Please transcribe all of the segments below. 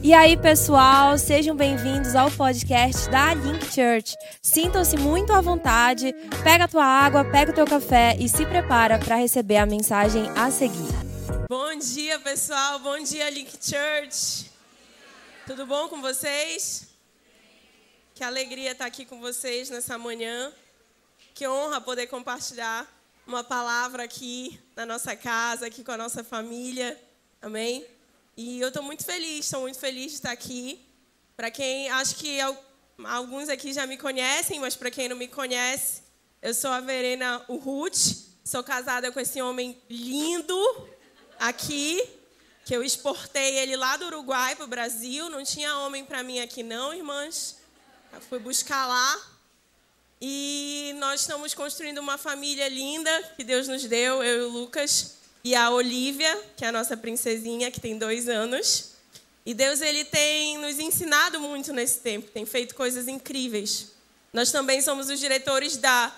E aí, pessoal, sejam bem-vindos ao podcast da Link Church. Sintam-se muito à vontade, pega a tua água, pega o teu café e se prepara para receber a mensagem a seguir. Bom dia, pessoal. Bom dia, Link Church. Tudo bom com vocês? Que alegria estar aqui com vocês nessa manhã. Que honra poder compartilhar uma palavra aqui na nossa casa, aqui com a nossa família. Amém? E eu estou muito feliz, estou muito feliz de estar aqui. Para quem, acho que alguns aqui já me conhecem, mas para quem não me conhece, eu sou a Verena Ruth, sou casada com esse homem lindo aqui, que eu exportei ele lá do Uruguai para o Brasil. Não tinha homem para mim aqui não, irmãs. Eu fui buscar lá. E nós estamos construindo uma família linda que Deus nos deu, eu e o Lucas e a Olivia, que é a nossa princesinha, que tem dois anos. E Deus ele tem nos ensinado muito nesse tempo, tem feito coisas incríveis. Nós também somos os diretores da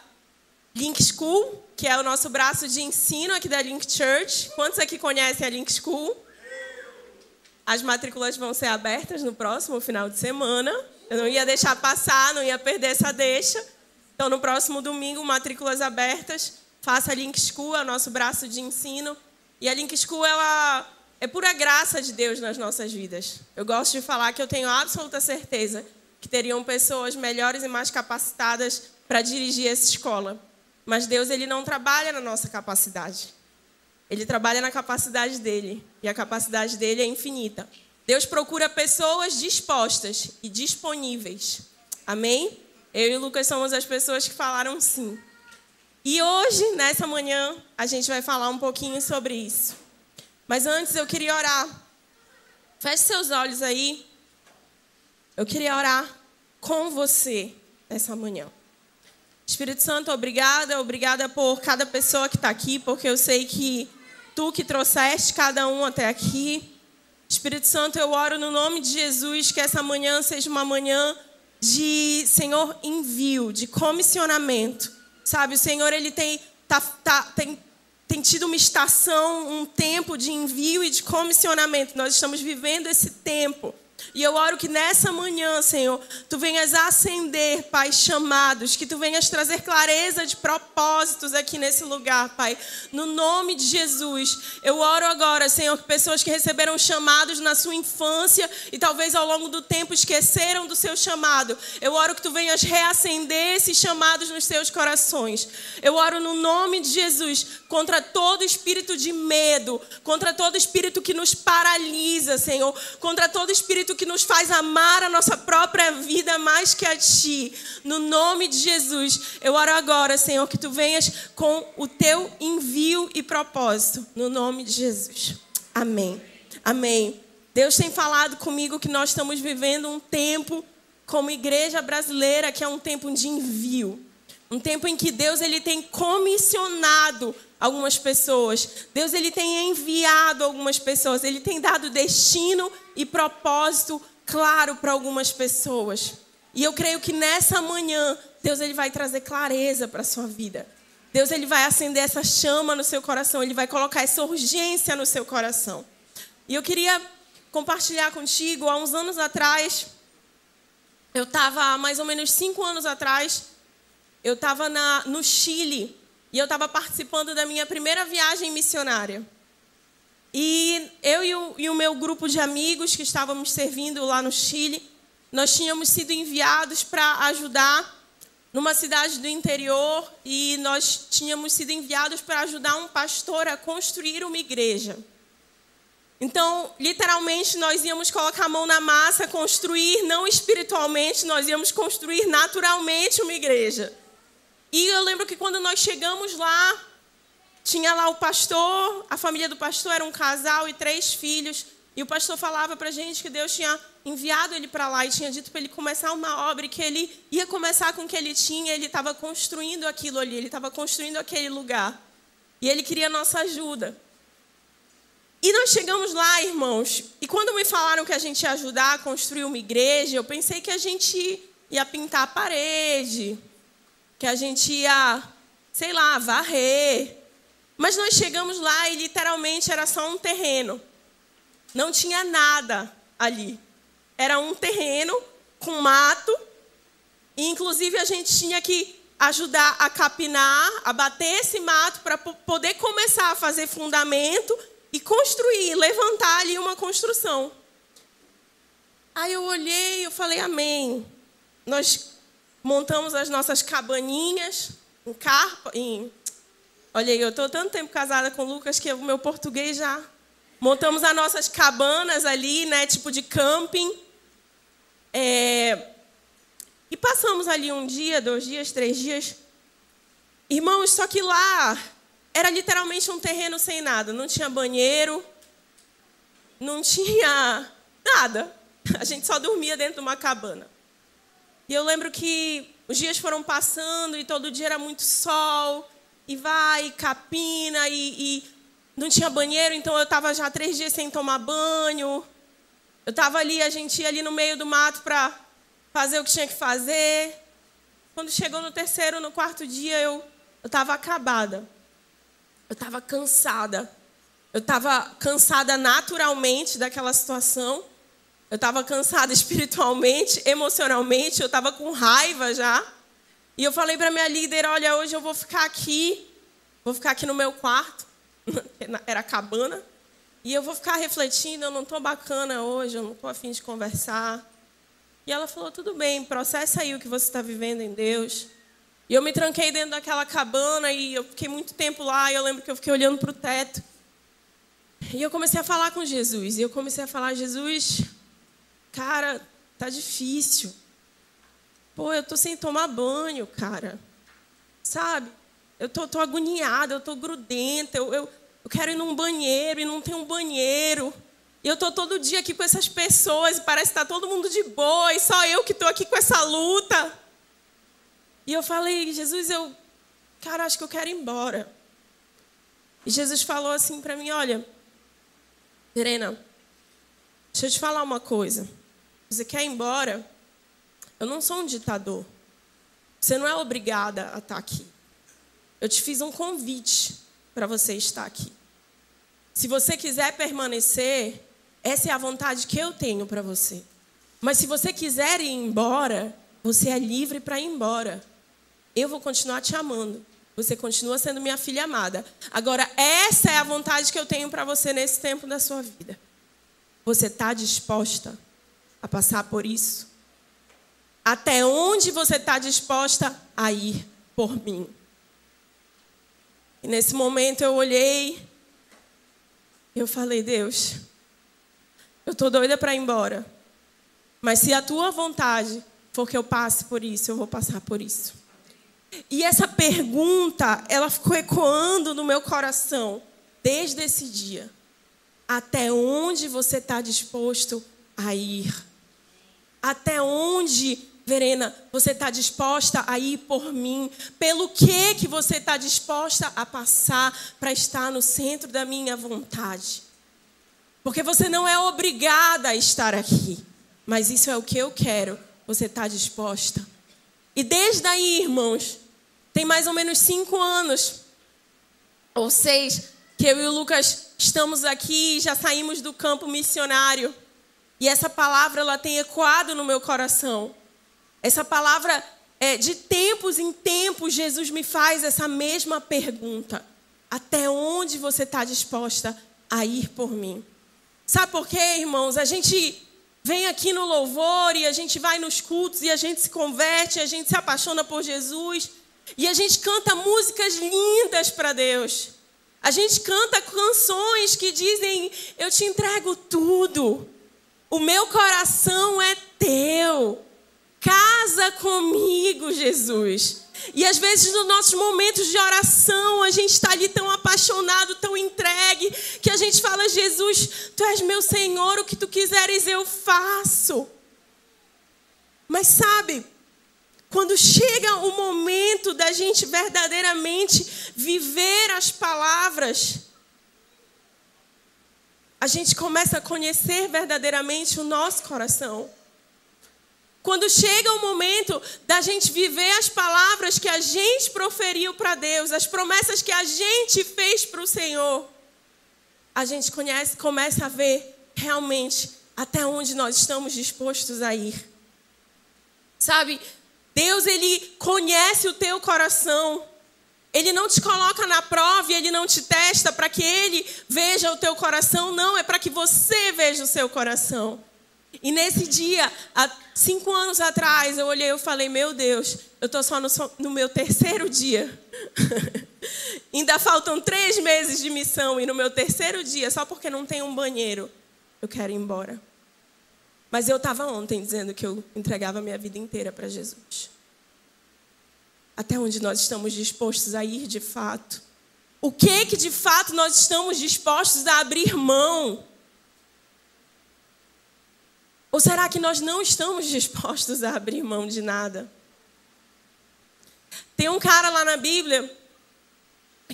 Link School, que é o nosso braço de ensino aqui da Link Church. Quantos aqui conhecem a Link School? As matrículas vão ser abertas no próximo final de semana. Eu não ia deixar passar, não ia perder essa deixa. Então, no próximo domingo, matrículas abertas. Faça a Link School, é o nosso braço de ensino. E a Link School ela é pura graça de Deus nas nossas vidas. Eu gosto de falar que eu tenho absoluta certeza que teriam pessoas melhores e mais capacitadas para dirigir essa escola. Mas Deus ele não trabalha na nossa capacidade. Ele trabalha na capacidade dele. E a capacidade dele é infinita. Deus procura pessoas dispostas e disponíveis. Amém? Eu e o Lucas somos as pessoas que falaram sim. E hoje, nessa manhã, a gente vai falar um pouquinho sobre isso. Mas antes eu queria orar. Feche seus olhos aí. Eu queria orar com você nessa manhã. Espírito Santo, obrigada, obrigada por cada pessoa que está aqui, porque eu sei que tu que trouxeste cada um até aqui. Espírito Santo, eu oro no nome de Jesus que essa manhã seja uma manhã de, Senhor, envio, de comissionamento Sabe, o Senhor ele tem, tá, tá, tem, tem tido uma estação, um tempo de envio e de comissionamento. Nós estamos vivendo esse tempo. E eu oro que nessa manhã, Senhor, tu venhas acender, Pai, chamados, que tu venhas trazer clareza de propósitos aqui nesse lugar, Pai. No nome de Jesus, eu oro agora, Senhor, que pessoas que receberam chamados na sua infância e talvez ao longo do tempo esqueceram do seu chamado, eu oro que tu venhas reacender esses chamados nos seus corações. Eu oro no nome de Jesus contra todo espírito de medo, contra todo espírito que nos paralisa, Senhor, contra todo espírito que nos faz amar a nossa própria vida mais que a Ti. No nome de Jesus, eu oro agora, Senhor, que Tu venhas com o Teu envio e propósito. No nome de Jesus. Amém. Amém. Deus tem falado comigo que nós estamos vivendo um tempo como igreja brasileira que é um tempo de envio. Um tempo em que Deus ele tem comissionado algumas pessoas. Deus ele tem enviado algumas pessoas. Ele tem dado destino e propósito claro para algumas pessoas. E eu creio que nessa manhã Deus ele vai trazer clareza para a sua vida. Deus ele vai acender essa chama no seu coração, ele vai colocar essa urgência no seu coração. E eu queria compartilhar contigo, há uns anos atrás, eu estava, mais ou menos cinco anos atrás, eu estava no Chile e eu estava participando da minha primeira viagem missionária. E eu e o, e o, meu grupo de amigos que estávamos servindo lá no Chile, nós tínhamos sido enviados para ajudar numa cidade do interior e nós tínhamos sido enviados para ajudar um pastor a construir uma igreja. Então, literalmente, nós íamos colocar a mão na massa, construir, não espiritualmente, nós íamos construir naturalmente uma igreja. E eu lembro que quando nós chegamos lá, tinha lá o pastor, a família do pastor era um casal e três filhos. E o pastor falava para a gente que Deus tinha enviado ele para lá e tinha dito para ele começar uma obra e que ele ia começar com o que ele tinha, ele estava construindo aquilo ali, ele estava construindo aquele lugar. E ele queria nossa ajuda. E nós chegamos lá, irmãos, e quando me falaram que a gente ia ajudar a construir uma igreja, eu pensei que a gente ia pintar a parede, que a gente ia, sei lá, varrer. Mas nós chegamos lá e literalmente era só um terreno. Não tinha nada ali. era um terreno com mato, e inclusive a gente tinha que ajudar a capinar, a bater esse mato para poder começar a fazer fundamento e construir, levantar ali uma construção. Aí eu olhei, eu falei, amém. Nós montamos as nossas cabaninhas em carpa, em... Olha aí, eu estou tanto tempo casada com o Lucas que o meu português já... Montamos as nossas cabanas ali, né, tipo de camping. É... E passamos ali um dia, dois dias, três dias. Irmãos, só que lá era literalmente um terreno sem nada. Não tinha banheiro, não tinha nada. A gente só dormia dentro de uma cabana. E eu lembro que os dias foram passando e todo dia era muito sol, e vai, e capina, e, e não tinha banheiro, então eu estava já três dias sem tomar banho. Eu estava ali, a gente ia ali no meio do mato para fazer o que tinha que fazer. Quando chegou no terceiro, no quarto dia, eu estava acabada. Eu estava cansada. Eu estava cansada naturalmente daquela situação. Eu estava cansada espiritualmente, emocionalmente. Eu estava com raiva já. E eu falei para minha líder: Olha, hoje eu vou ficar aqui. Vou ficar aqui no meu quarto. Era cabana. E eu vou ficar refletindo. Eu não estou bacana hoje. Eu não estou afim de conversar. E ela falou: tudo bem, processa aí o que você está vivendo em Deus. E eu me tranquei dentro daquela cabana e eu fiquei muito tempo lá. E eu lembro que eu fiquei olhando para o teto. E eu comecei a falar com Jesus. E eu comecei a falar: Jesus, cara, tá difícil. Pô, eu tô sem tomar banho, cara. Sabe? Eu tô, tô agoniada, eu tô grudenta. Eu, eu, eu quero ir num banheiro e não tem um banheiro. E eu estou todo dia aqui com essas pessoas e parece que está todo mundo de boa e só eu que estou aqui com essa luta. E eu falei, Jesus, eu, cara, acho que eu quero ir embora. E Jesus falou assim para mim: Olha, Serena, deixa eu te falar uma coisa. Você quer ir embora? Eu não sou um ditador. Você não é obrigada a estar aqui. Eu te fiz um convite para você estar aqui. Se você quiser permanecer, essa é a vontade que eu tenho para você. Mas se você quiser ir embora, você é livre para ir embora. Eu vou continuar te amando. Você continua sendo minha filha amada. Agora, essa é a vontade que eu tenho para você nesse tempo da sua vida. Você está disposta a passar por isso? Até onde você está disposta a ir por mim? E nesse momento eu olhei, eu falei, Deus, eu estou doida para ir embora. Mas se a tua vontade for que eu passe por isso, eu vou passar por isso. E essa pergunta, ela ficou ecoando no meu coração desde esse dia. Até onde você está disposto a ir? Até onde, Verena, você está disposta a ir por mim? Pelo que que você está disposta a passar para estar no centro da minha vontade? Porque você não é obrigada a estar aqui. Mas isso é o que eu quero. Você está disposta? E desde aí, irmãos, tem mais ou menos cinco anos, ou seis, que eu e o Lucas estamos aqui e já saímos do campo missionário. E essa palavra ela tem ecoado no meu coração. Essa palavra, é, de tempos em tempos, Jesus me faz essa mesma pergunta: Até onde você está disposta a ir por mim? Sabe por quê, irmãos? A gente vem aqui no louvor e a gente vai nos cultos e a gente se converte, a gente se apaixona por Jesus e a gente canta músicas lindas para Deus. A gente canta canções que dizem: Eu te entrego tudo, o meu coração é teu. Casa comigo, Jesus. E às vezes, nos nossos momentos de oração, a gente está ali tão apaixonado, tão entregue, que a gente fala: Jesus, tu és meu Senhor, o que tu quiseres eu faço. Mas sabe, quando chega o momento da gente verdadeiramente viver as palavras, a gente começa a conhecer verdadeiramente o nosso coração. Quando chega o momento da gente viver as palavras que a gente proferiu para Deus, as promessas que a gente fez para o Senhor, a gente conhece, começa a ver realmente até onde nós estamos dispostos a ir. Sabe, Deus ele conhece o teu coração. Ele não te coloca na prova e ele não te testa para que ele veja o teu coração, não, é para que você veja o seu coração. E nesse dia, há cinco anos atrás, eu olhei e falei: Meu Deus, eu estou só no, no, meu terceiro dia. Ainda faltam três meses de missão, e no meu terceiro dia, só porque não tem um banheiro, eu quero ir embora. Mas eu estava ontem dizendo que eu entregava minha vida inteira para Jesus. Até onde nós estamos dispostos a ir de fato? O que que de fato nós estamos dispostos a abrir mão? Ou será que nós não estamos dispostos a abrir mão de nada? Tem um cara lá na Bíblia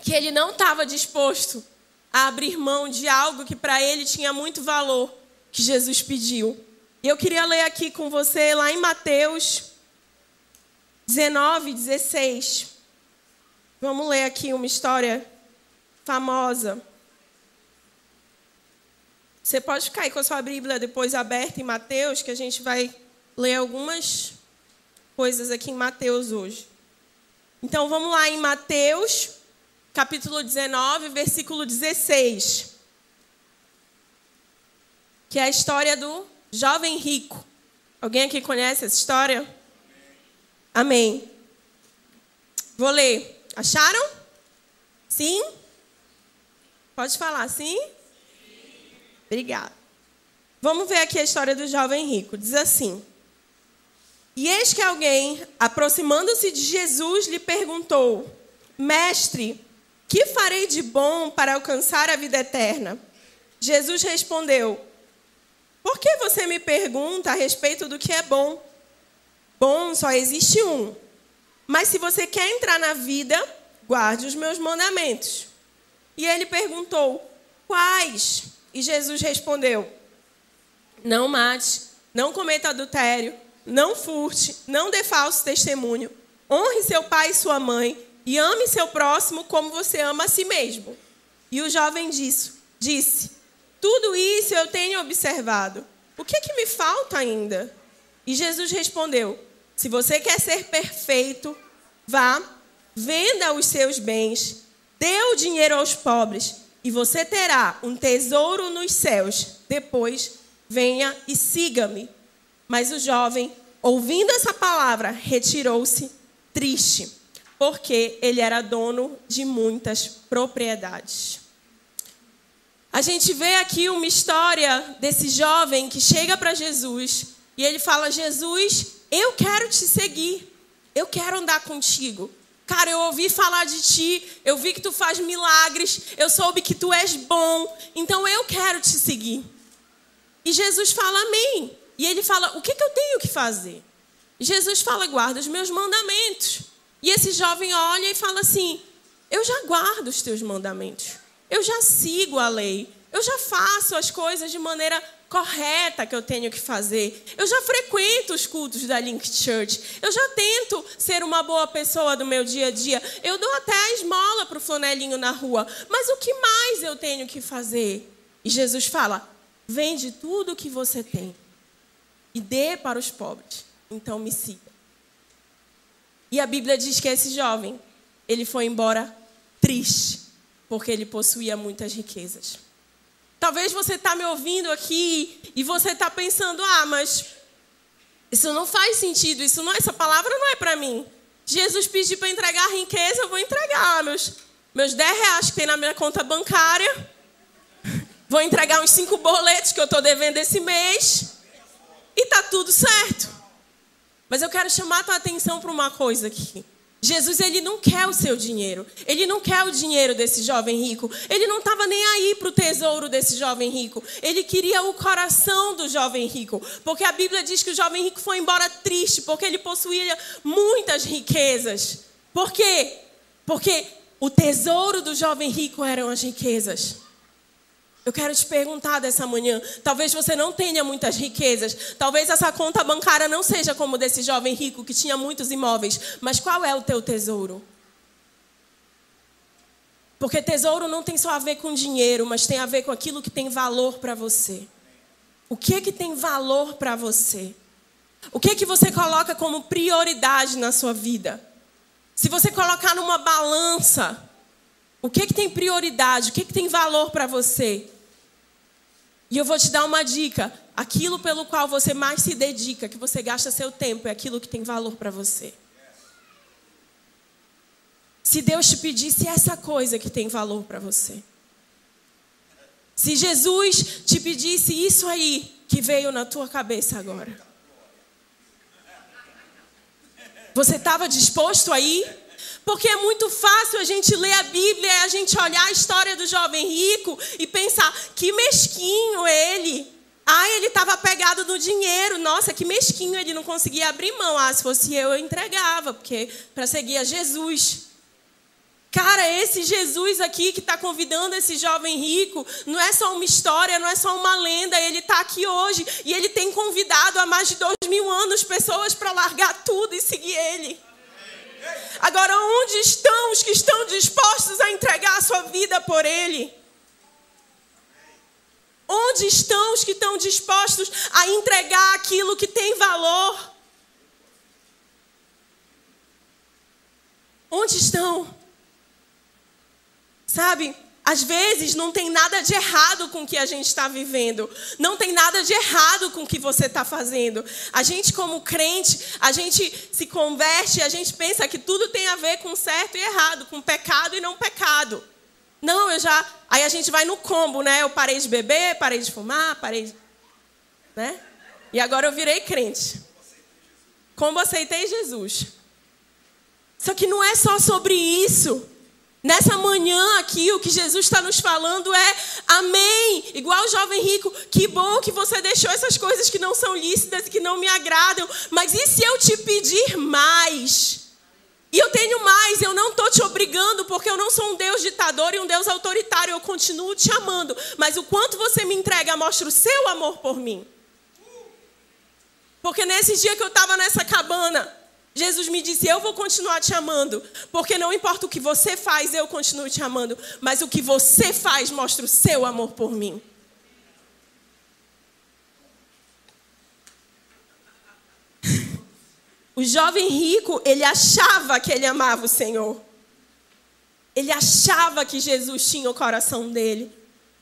que ele não estava disposto a abrir mão de algo que para ele tinha muito valor, que Jesus pediu. E eu queria ler aqui com você lá em Mateus 19, 16. Vamos ler aqui uma história famosa. Você pode ficar aí com a sua Bíblia depois aberta em Mateus, que a gente vai ler algumas coisas aqui em Mateus hoje. Então vamos lá em Mateus, capítulo 19, versículo 16. Que é a história do jovem rico. Alguém aqui conhece essa história? Amém. Vou ler. Acharam? Sim? Pode falar sim? Obrigada. Vamos ver aqui a história do jovem rico. Diz assim: E eis que alguém, aproximando-se de Jesus, lhe perguntou: Mestre, que farei de bom para alcançar a vida eterna? Jesus respondeu: Por que você me pergunta a respeito do que é bom? Bom só existe um. Mas se você quer entrar na vida, guarde os meus mandamentos. E ele perguntou: Quais? E Jesus respondeu: Não mate, não cometa adultério, não furte, não dê falso testemunho, honre seu pai e sua mãe e ame seu próximo como você ama a si mesmo. E o jovem disse: disse Tudo isso eu tenho observado. O que, é que me falta ainda? E Jesus respondeu: Se você quer ser perfeito, vá, venda os seus bens, dê o dinheiro aos pobres e você terá um tesouro nos céus. Depois, venha e siga-me. Mas o jovem, ouvindo essa palavra, retirou-se triste, porque ele era dono de muitas propriedades. A gente vê aqui uma história desse jovem que chega para Jesus e ele fala: Jesus, eu quero te seguir, eu quero andar contigo. Cara, eu ouvi falar de ti, eu vi que tu faz milagres, eu soube que tu és bom, então eu quero te seguir. E Jesus fala amém. E ele fala: o que, que eu tenho que fazer? Jesus fala: guarda os meus mandamentos. E esse jovem olha e fala assim: eu já guardo os teus mandamentos, eu já sigo a lei, eu já faço as coisas de maneira correta que eu tenho que fazer. Eu já frequento os cultos da Link Church. Eu já tento ser uma boa pessoa do meu dia a dia. Eu dou até a esmola para o flanelinho na rua. Mas o que mais eu tenho que fazer? E Jesus fala: vende tudo o que você tem e dê para os pobres. Então me siga. E a Bíblia diz que esse jovem, ele foi embora triste, porque ele possuía muitas riquezas. Talvez você está me ouvindo aqui e você está pensando, ah, mas isso não faz sentido, isso não, essa palavra não é para mim. Jesus pediu para entregar riqueza, eu vou entregar meus, meus 10 reais que tem na minha conta bancária. Vou entregar uns cinco boletos que eu estou devendo esse mês. E tá tudo certo. Mas eu quero chamar a tua atenção para uma coisa aqui. Jesus ele não quer o seu dinheiro. Ele não quer o dinheiro desse jovem rico. Ele não estava nem aí para o tesouro desse jovem rico. Ele queria o coração do jovem rico. Porque a Bíblia diz que o jovem rico foi embora triste, porque ele possuía muitas riquezas. Por quê? Porque o tesouro do jovem rico eram as riquezas. Eu quero te perguntar dessa manhã. Talvez você não tenha muitas riquezas. Talvez essa conta bancária não seja como desse jovem rico que tinha muitos imóveis. Mas qual é o teu tesouro? Porque tesouro não tem só a ver com dinheiro, mas tem a ver com aquilo que tem valor para você. O que que tem valor para você? O que que você coloca como prioridade na sua vida? Se você colocar numa balança, o que que tem prioridade? O que que tem valor para você? E eu vou te dar uma dica: aquilo pelo qual você mais se dedica, que você gasta seu tempo, é aquilo que tem valor para você. Se Deus te pedisse essa coisa que tem valor para você. Se Jesus te pedisse isso aí que veio na tua cabeça agora. Você estava disposto a ir? Porque é muito fácil a gente ler a Bíblia e a gente olhar a história do jovem rico e pensar: que mesquinho ele. Ah, ele estava pegado no dinheiro. Nossa, que mesquinho, ele não conseguia abrir mão. Ah, se fosse eu, eu entregava, porque para seguir a Jesus. Cara, esse Jesus aqui que está convidando esse jovem rico, não é só uma história, não é só uma lenda, ele está aqui hoje e ele tem convidado há mais de dois mil anos pessoas para largar tudo e seguir ele. Onde estão os que estão dispostos a entregar a sua vida por ele? Onde estão os que estão dispostos a entregar aquilo que tem valor? Onde estão? Sabe? Às vezes não tem nada de errado com o que a gente está vivendo. Não tem nada de errado com o que você está fazendo. A gente, como crente, a gente se converte a gente pensa que tudo tem a ver com certo e errado, com pecado e não pecado. Não, eu já. Aí a gente vai no combo, né? Eu parei de beber, parei de fumar, parei de. Né? E agora eu virei crente. Como aceitei Jesus. Só que não é só sobre isso. Nessa manhã aqui, o que Jesus está nos falando é amém. Igual o jovem rico, que bom que você deixou essas coisas que não são lícitas e que não me agradam. Mas e se eu te pedir mais? E eu tenho mais, eu não estou te obrigando, porque eu não sou um Deus ditador e um Deus autoritário, eu continuo te amando. Mas o quanto você me entrega mostra o seu amor por mim. Porque nesse dia que eu estava nessa cabana, Jesus me disse: Eu vou continuar te amando, porque não importa o que você faz, eu continuo te amando, mas o que você faz mostra o seu amor por mim. O jovem rico, ele achava que ele amava o Senhor. Ele achava que Jesus tinha o coração dele.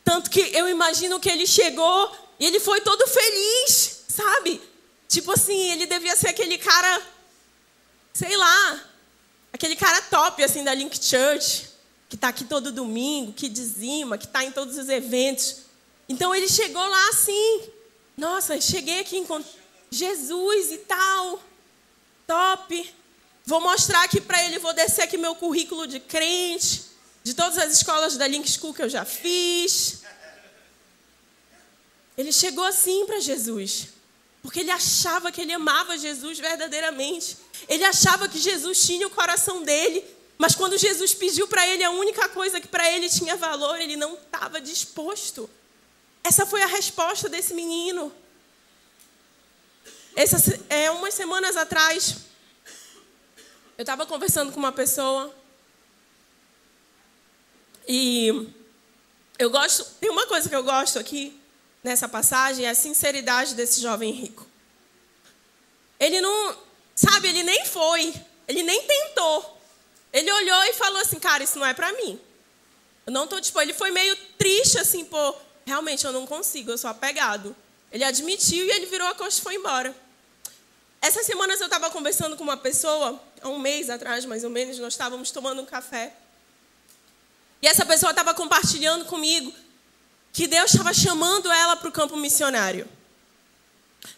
Tanto que eu imagino que ele chegou e ele foi todo feliz, sabe? Tipo assim, ele devia ser aquele cara sei lá, aquele cara top assim da Link Church, que está aqui todo domingo, que dizima, que está em todos os eventos. Então ele chegou lá assim, nossa, cheguei aqui em Jesus e tal, top. Vou mostrar aqui para ele, vou descer aqui meu currículo de crente, de todas as escolas da Link School que eu já fiz. Ele chegou assim para Jesus. Porque ele achava que ele amava Jesus verdadeiramente. Ele achava que Jesus tinha o coração dele. Mas quando Jesus pediu para ele a única coisa que para ele tinha valor, ele não estava disposto. Essa foi a resposta desse menino. Essa, é, umas semanas atrás, eu estava conversando com uma pessoa. E eu gosto. Tem uma coisa que eu gosto aqui nessa passagem é a sinceridade desse jovem rico. Ele não, sabe, ele nem foi, ele nem tentou. Ele olhou e falou assim: "Cara, isso não é para mim. Eu não estou disposto". Ele foi meio triste assim, pô, realmente eu não consigo, eu sou apegado. Ele admitiu e ele virou a costa e foi embora. Essas semanas eu estava conversando com uma pessoa, há um mês atrás mais ou menos, nós estávamos tomando um café. E essa pessoa estava compartilhando comigo que Deus estava chamando ela para o campo missionário.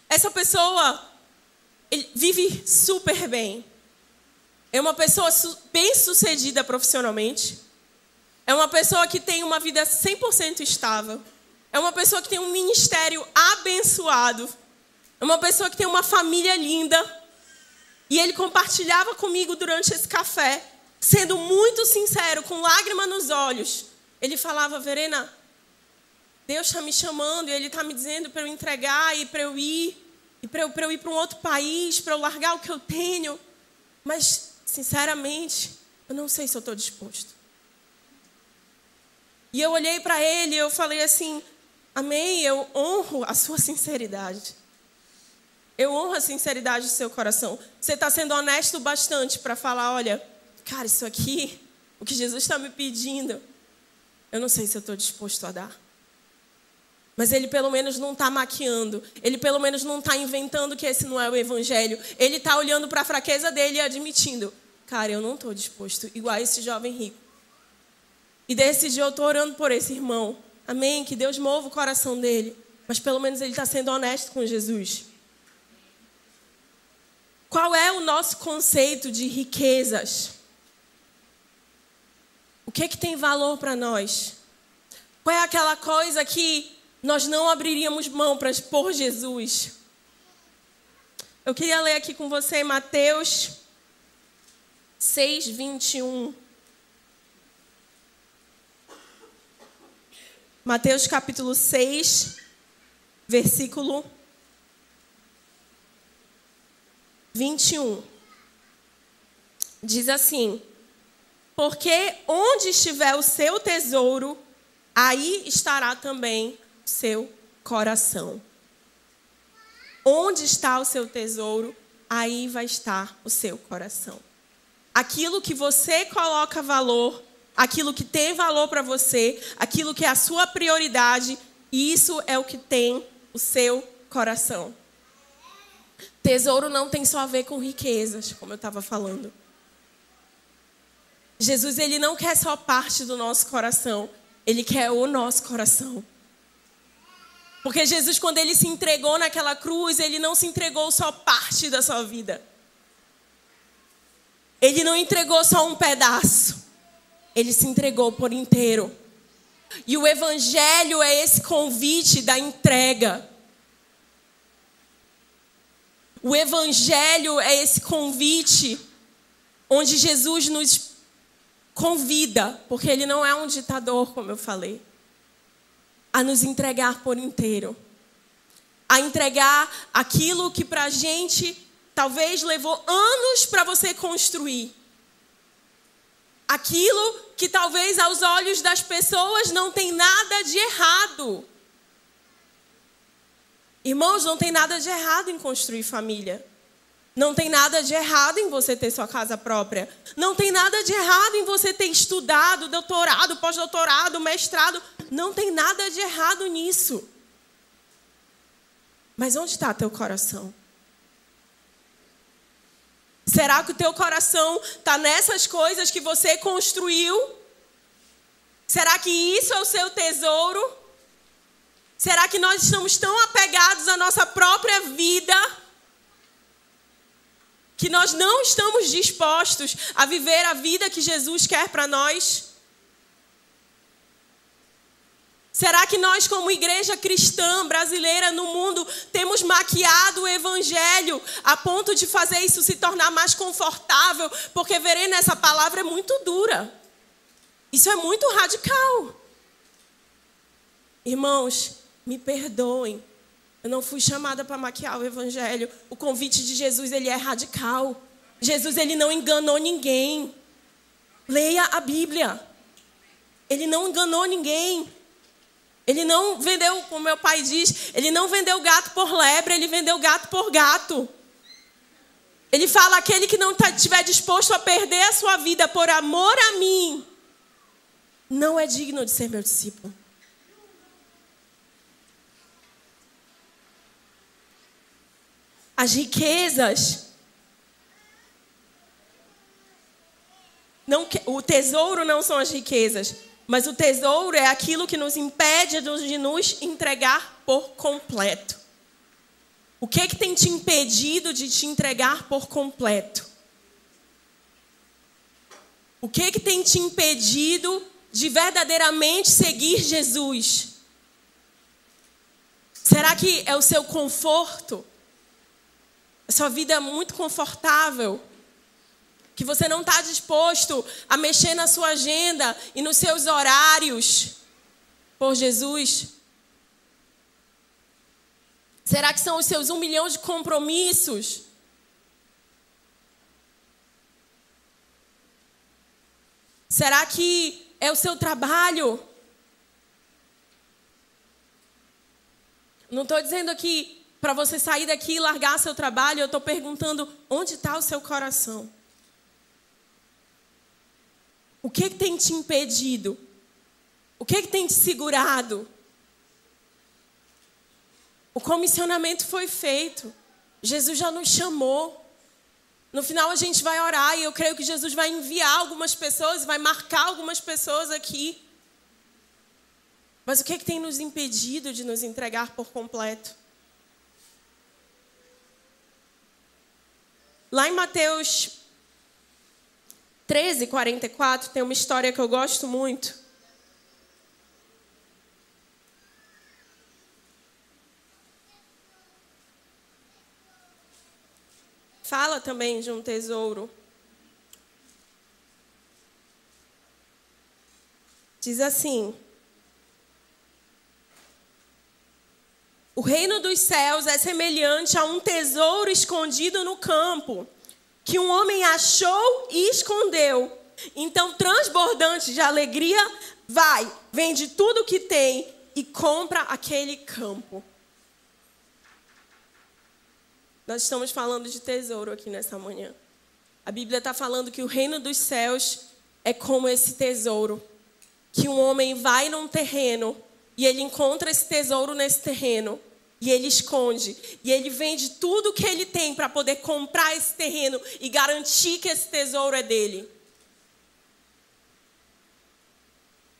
Essa pessoa vive super bem. É uma pessoa bem sucedida profissionalmente. É uma pessoa que tem uma vida 100% estável. É uma pessoa que tem um ministério abençoado. É uma pessoa que tem uma família linda. E ele compartilhava comigo durante esse café, sendo muito sincero, com lágrima nos olhos. Ele falava, Verena, Deus está me chamando e Ele está me dizendo para eu entregar e para eu ir, e para eu, eu ir para um outro país, para eu largar o que eu tenho. Mas, sinceramente, eu não sei se eu estou disposto. E eu olhei para ele e eu falei assim: Amém? Eu honro a sua sinceridade. Eu honro a sinceridade do seu coração. Você está sendo honesto bastante para falar: olha, cara, isso aqui, o que Jesus está me pedindo, eu não sei se eu estou disposto a dar. Mas ele pelo menos não está maquiando. Ele pelo menos não está inventando que esse não é o evangelho. Ele está olhando para a fraqueza dele e admitindo: cara, eu não estou disposto, igual esse jovem rico. E desse dia eu estou orando por esse irmão. Amém? Que Deus mova o coração dele. Mas pelo menos ele está sendo honesto com Jesus. Qual é o nosso conceito de riquezas? O que, é que tem valor para nós? Qual é aquela coisa que nós não abriríamos mão para expor Jesus? Eu queria ler aqui com você Mateus 6, 21. Mateus capítulo 6, versículo 21. Diz assim: Porque onde estiver o seu tesouro, aí estará também seu coração. Onde está o seu tesouro, aí vai estar o seu coração. Aquilo que você coloca valor, aquilo que tem valor para você, aquilo que é a sua prioridade, isso é o que tem o seu coração. Tesouro não tem só a ver com riquezas, como eu estava falando. Jesus ele não quer só parte do nosso coração, ele quer o nosso coração. Porque Jesus, quando ele se entregou naquela cruz, ele não se entregou só parte da sua vida. Ele não entregou só um pedaço ele se entregou por inteiro. E o Evangelho é esse convite da entrega. O Evangelho é esse convite onde Jesus nos convida, porque Ele não é um ditador, como eu falei, a nos entregar por inteiro. A entregar aquilo que para a gente talvez levou anos para você construir aquilo que talvez aos olhos das pessoas não tem nada de errado. Irmãos, não tem nada de errado em construir família. Não tem nada de errado em você ter sua casa própria. Não tem nada de errado em você ter estudado, doutorado, pós-doutorado, mestrado. Não tem nada de errado nisso. Mas onde está teu coração? Será que o teu coração está nessas coisas que você construiu? Será que isso é o seu tesouro? Será que nós estamos tão apegados à nossa própria vida que nós não estamos dispostos a viver a vida que Jesus quer para nós? Será que nós, como igreja cristã brasileira no mundo, temos maquiado o evangelho a ponto de fazer isso se tornar mais confortável? Porque verei nessa palavra é muito dura. Isso é muito radical. Irmãos, me perdoem. Eu não fui chamada para maquiar o evangelho. O convite de Jesus, ele é radical. Jesus, ele não enganou ninguém. Leia a Bíblia. Ele não enganou ninguém. Ele não vendeu, como meu pai diz, ele não vendeu gato por lebre, ele vendeu gato por gato. Ele fala: aquele que não tá, estiver disposto a perder a sua vida por amor a mim, não é digno de ser meu discípulo. As riquezas, não, o tesouro não são as riquezas. Mas o tesouro é aquilo que nos impede de nos entregar por completo. O que, é que tem te impedido de te entregar por completo? O que, é que tem te impedido de verdadeiramente seguir Jesus? Será que é o seu conforto? A sua vida é muito confortável? que você não está disposto a mexer na sua agenda e nos seus horários por Jesus? Será que são os seus um milhão de compromissos? Será que é o seu trabalho? Não estou dizendo aqui para você sair daqui e largar seu trabalho, eu estou perguntando onde está o seu coração. O que, que tem te impedido? O que, que tem te segurado? O comissionamento foi feito. Jesus já nos chamou. No final a gente vai orar e eu creio que Jesus vai enviar algumas pessoas, vai marcar algumas pessoas aqui. Mas o que, é que tem nos impedido de nos entregar por completo? Lá em Mateus 13, 44, tem uma história que eu gosto muito. Fala também de um tesouro. Diz assim: O reino dos céus é semelhante a um tesouro escondido no campo, que um homem achou e escondeu. Então, transbordante de alegria, vai, vende tudo que tem e compra aquele campo. Nós estamos falando de tesouro aqui nessa manhã. A Bíblia está falando que o reino dos céus é como esse tesouro. Que um homem vai num terreno e ele encontra esse tesouro nesse terreno. E ele esconde. E ele vende tudo que ele tem para poder comprar esse terreno e garantir que esse tesouro é dele.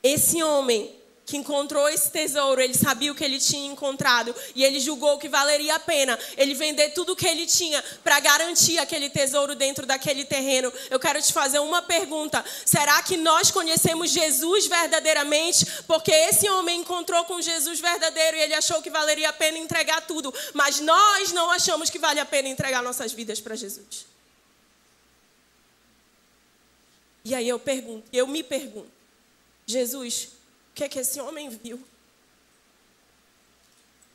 Esse homem que encontrou esse tesouro, ele sabia o que ele tinha encontrado e ele julgou que valeria a pena ele vender tudo o que ele tinha para garantir aquele tesouro dentro daquele terreno. Eu quero te fazer uma pergunta: será que nós conhecemos Jesus verdadeiramente? Porque esse homem encontrou com Jesus verdadeiro e ele achou que valeria a pena entregar tudo, mas nós não achamos que vale a pena entregar nossas vidas para Jesus. E aí eu pergunto, eu me pergunto, Jesus, que é que esse homem viu?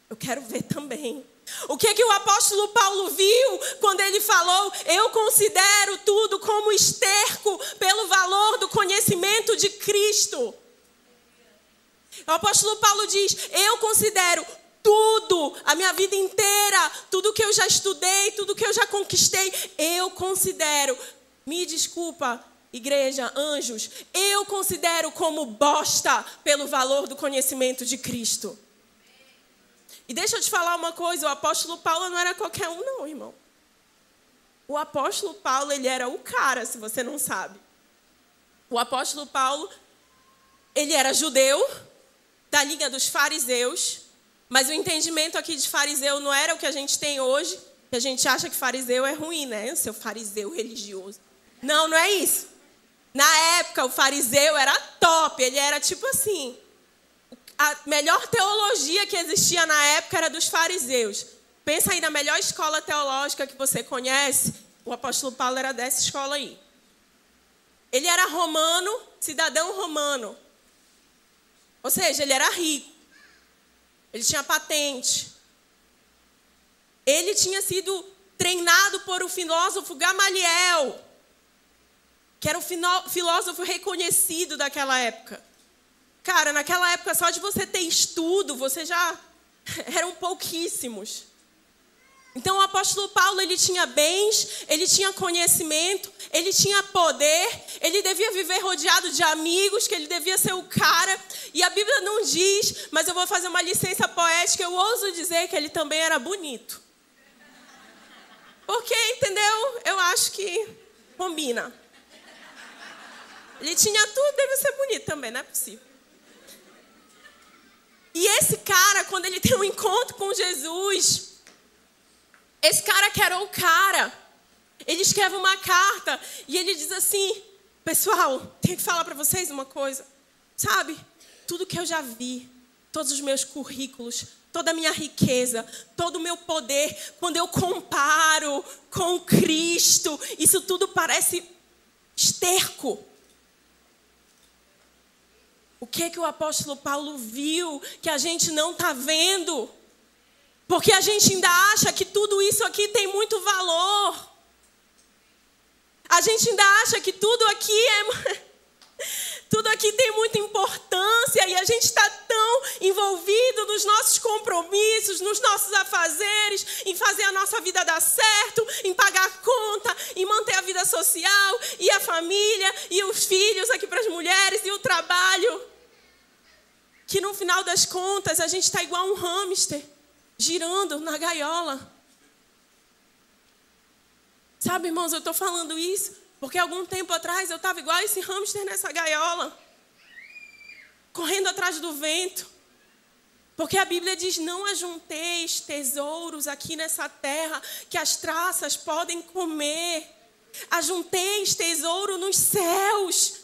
Eu quero ver também. O que é que o apóstolo Paulo viu quando ele falou: "Eu considero tudo como esterco pelo valor do conhecimento de Cristo"? O apóstolo Paulo diz: "Eu considero tudo, a minha vida inteira, tudo que eu já estudei, tudo que eu já conquistei, eu considero. Me desculpa, igreja, anjos, eu considero como bosta pelo valor do conhecimento de Cristo. E deixa eu te falar uma coisa, o apóstolo Paulo não era qualquer um não, irmão. O apóstolo Paulo, ele era o cara, se você não sabe. O apóstolo Paulo, ele era judeu, da linha dos fariseus, mas o entendimento aqui de fariseu não era o que a gente tem hoje, que a gente acha que fariseu é ruim, né? O seu fariseu religioso. Não, não é isso. Na época, o fariseu era top, ele era tipo assim. A melhor teologia que existia na época era dos fariseus. Pensa aí na melhor escola teológica que você conhece. O apóstolo Paulo era dessa escola aí. Ele era romano, cidadão romano. Ou seja, ele era rico. Ele tinha patente. Ele tinha sido treinado por o filósofo Gamaliel que era um filósofo reconhecido daquela época. Cara, naquela época, só de você ter estudo, você já eram pouquíssimos. Então o apóstolo Paulo, ele tinha bens, ele tinha conhecimento, ele tinha poder, ele devia viver rodeado de amigos, que ele devia ser o cara. E a Bíblia não diz, mas eu vou fazer uma licença poética, eu ouso dizer que ele também era bonito. Porque, entendeu? Eu acho que combina. Ele tinha tudo, deve ser bonito também, não é possível. E esse cara, quando ele tem um encontro com Jesus, esse cara que era o cara, ele escreve uma carta e ele diz assim: Pessoal, tenho que falar para vocês uma coisa. Sabe, tudo que eu já vi, todos os meus currículos, toda a minha riqueza, todo o meu poder, quando eu comparo com Cristo, isso tudo parece esterco. O que que o apóstolo Paulo viu que a gente não está vendo? Porque a gente ainda acha que tudo isso aqui tem muito valor. A gente ainda acha que tudo aqui é tudo aqui tem muita importância e a gente está tão tão envolvido nos nossos compromissos, nos nossos afazeres, em fazer a nossa vida dar certo, em pagar a conta, em manter a vida social e a família e os filhos aqui para as mulheres e o trabalho. Que no final das contas a gente está igual um hamster, girando na gaiola. Sabe, irmãos, eu estou falando isso porque algum tempo atrás eu estava igual esse hamster nessa gaiola, correndo atrás do vento. Porque a Bíblia diz: não ajunteis tesouros aqui nessa terra que as traças podem comer. Ajunteis tesouro nos céus.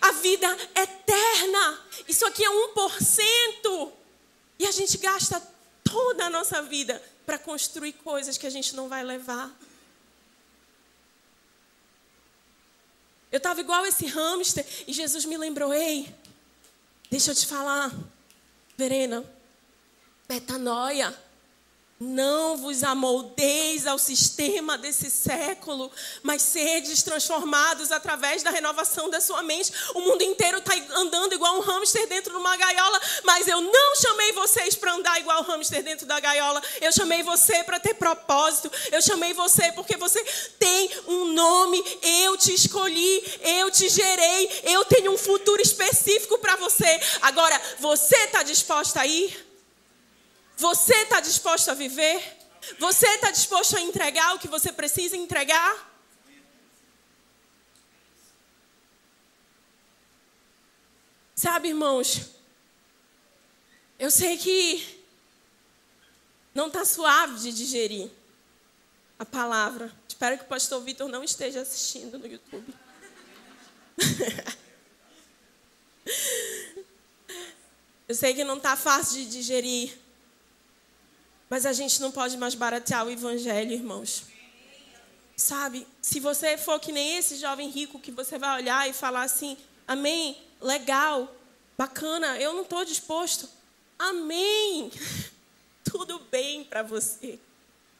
A vida eterna. Isso aqui é 1%. E a gente gasta toda a nossa vida para construir coisas que a gente não vai levar. Eu estava igual esse hamster e Jesus me lembrou: ei, deixa eu te falar, Verena, metanoia. Não vos amoldeis ao sistema desse século, mas sedes transformados através da renovação da sua mente. O mundo inteiro está andando igual um hamster dentro de uma gaiola, mas eu não chamei vocês para andar igual um hamster dentro da gaiola. Eu chamei você para ter propósito. Eu chamei você porque você tem um nome. Eu te escolhi, eu te gerei, eu tenho um futuro específico para você. Agora, você está disposta a ir? Você está disposto a viver? Você está disposto a entregar o que você precisa entregar? Sabe, irmãos, eu sei que não está suave de digerir a palavra. Espero que o pastor Vitor não esteja assistindo no YouTube. eu sei que não está fácil de digerir. Mas a gente não pode mais baratear o evangelho, irmãos. Sabe? Se você for que nem esse jovem rico que você vai olhar e falar assim: Amém, legal, bacana, eu não estou disposto. Amém. Tudo bem para você.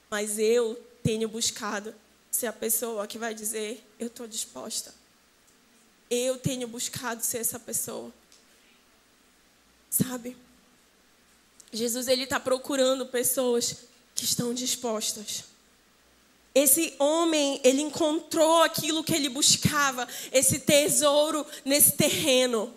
Mas eu tenho buscado ser a pessoa que vai dizer: Eu estou disposta. Eu tenho buscado ser essa pessoa. Sabe? Jesus ele está procurando pessoas que estão dispostas. Esse homem, ele encontrou aquilo que ele buscava, esse tesouro nesse terreno.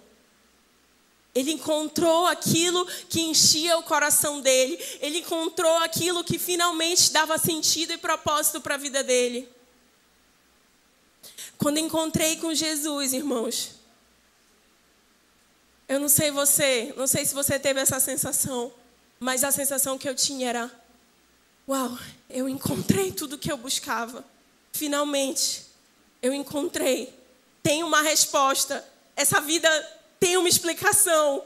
Ele encontrou aquilo que enchia o coração dele. Ele encontrou aquilo que finalmente dava sentido e propósito para a vida dele. Quando encontrei com Jesus, irmãos, eu não sei você, não sei se você teve essa sensação, mas a sensação que eu tinha era: uau, eu encontrei tudo que eu buscava. Finalmente, eu encontrei. Tem uma resposta. Essa vida tem uma explicação.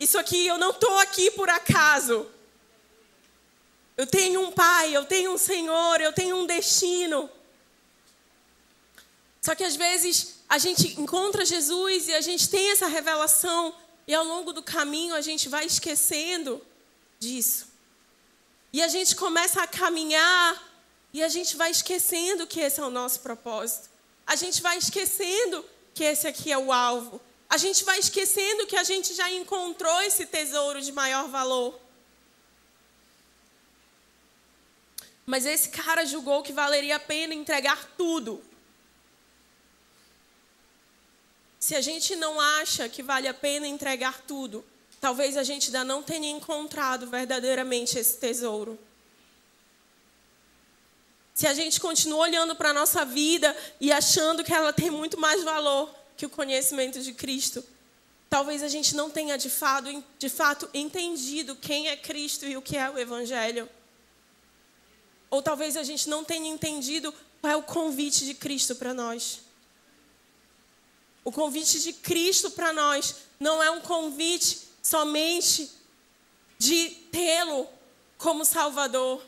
Isso aqui, eu não estou aqui por acaso. Eu tenho um pai, eu tenho um Senhor, eu tenho um destino. Só que às vezes a gente encontra Jesus e a gente tem essa revelação, e ao longo do caminho a gente vai esquecendo disso. E a gente começa a caminhar e a gente vai esquecendo que esse é o nosso propósito. A gente vai esquecendo que esse aqui é o alvo. A gente vai esquecendo que a gente já encontrou esse tesouro de maior valor. Mas esse cara julgou que valeria a pena entregar tudo. Se a gente não acha que vale a pena entregar tudo, talvez a gente ainda não tenha encontrado verdadeiramente esse tesouro. Se a gente continua olhando para a nossa vida e achando que ela tem muito mais valor que o conhecimento de Cristo, talvez a gente não tenha de fato, de fato entendido quem é Cristo e o que é o Evangelho. Ou talvez a gente não tenha entendido qual é o convite de Cristo para nós. O convite de Cristo para nós não é um convite somente de tê-lo como Salvador.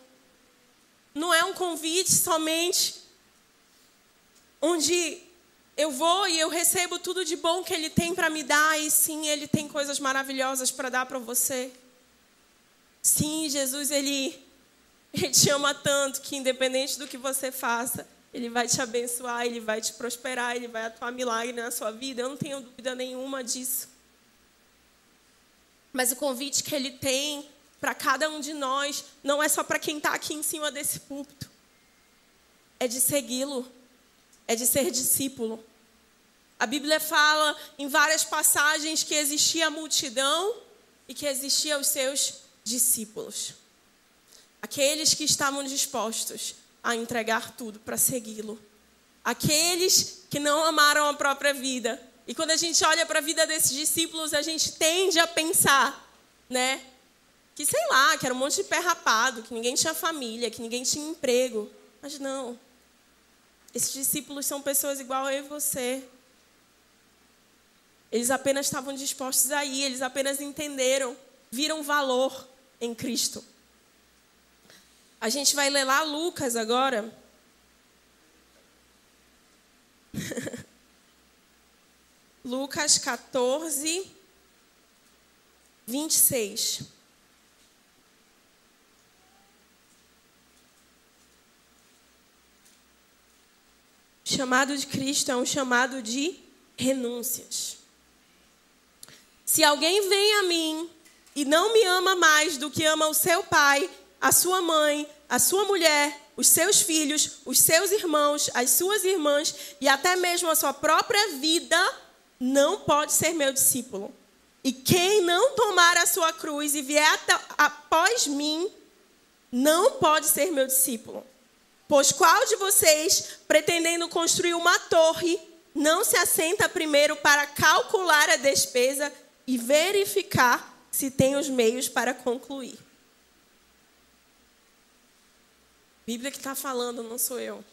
Não é um convite somente onde eu vou e eu recebo tudo de bom que Ele tem para me dar, e sim, Ele tem coisas maravilhosas para dar para você. Sim, Jesus, ele, ele te ama tanto que, independente do que você faça, Ele vai te abençoar, Ele vai te prosperar, Ele vai atuar milagre na sua vida. Eu não tenho dúvida nenhuma disso. Mas o convite que ele tem para cada um de nós não é só para quem está aqui em cima desse púlpito. É de segui-lo, é de ser discípulo. A Bíblia fala em várias passagens que existia a multidão e que existia os seus discípulos. Aqueles que estavam dispostos a entregar tudo para segui-lo. Aqueles que não amaram a própria vida. E quando a gente olha para a vida desses discípulos, a gente tende a pensar, né? Que sei lá, que era um monte de pé rapado, que ninguém tinha família, que ninguém tinha emprego. Mas não. Esses discípulos são pessoas igual eu e você. Eles apenas estavam dispostos a ir, eles apenas entenderam, viram valor em Cristo. A gente vai ler lá Lucas agora. Lucas 14, 26. O chamado de Cristo é um chamado de renúncias. Se alguém vem a mim e não me ama mais do que ama o seu pai, a sua mãe, a sua mulher, os seus filhos, os seus irmãos, as suas irmãs e até mesmo a sua própria vida, não pode ser meu discípulo. E quem não tomar a sua cruz e vier após mim, não pode ser meu discípulo. Pois qual de vocês, pretendendo construir uma torre, não se assenta primeiro para calcular a despesa e verificar se tem os meios para concluir. Bíblia que está falando, não sou eu.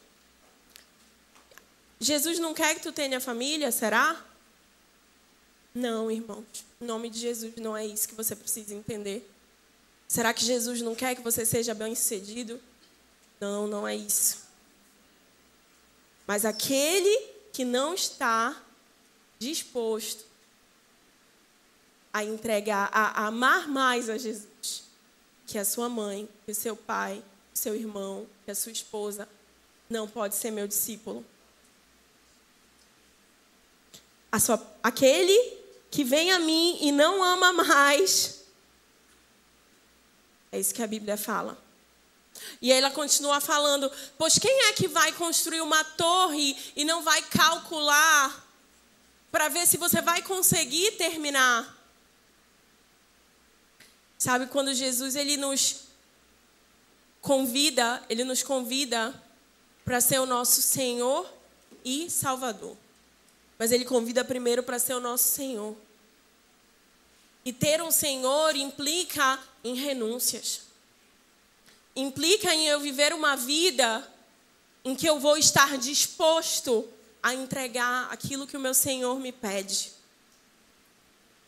Jesus não quer que tu tenha família, será? Não, irmãos. Em nome de Jesus, não é isso que você precisa entender. Será que Jesus não quer que você seja bem-sucedido? Não, não é isso. Mas aquele que não está disposto a entregar, a, amar mais a Jesus que a sua mãe, que o seu pai, o seu irmão, que a sua esposa, não pode ser meu discípulo. Sua, aquele que vem a mim e não ama mais. É isso que a Bíblia fala. E aí ela continua falando: Pois quem é que vai construir uma torre e não vai calcular para ver se você vai conseguir terminar? Sabe, quando Jesus ele nos convida, ele nos convida para ser o nosso Senhor e Salvador. Mas ele convida primeiro para ser o nosso Senhor. E ter um Senhor implica em renúncias. Implica em eu viver uma vida em que eu vou estar disposto a entregar aquilo que o meu Senhor me pede.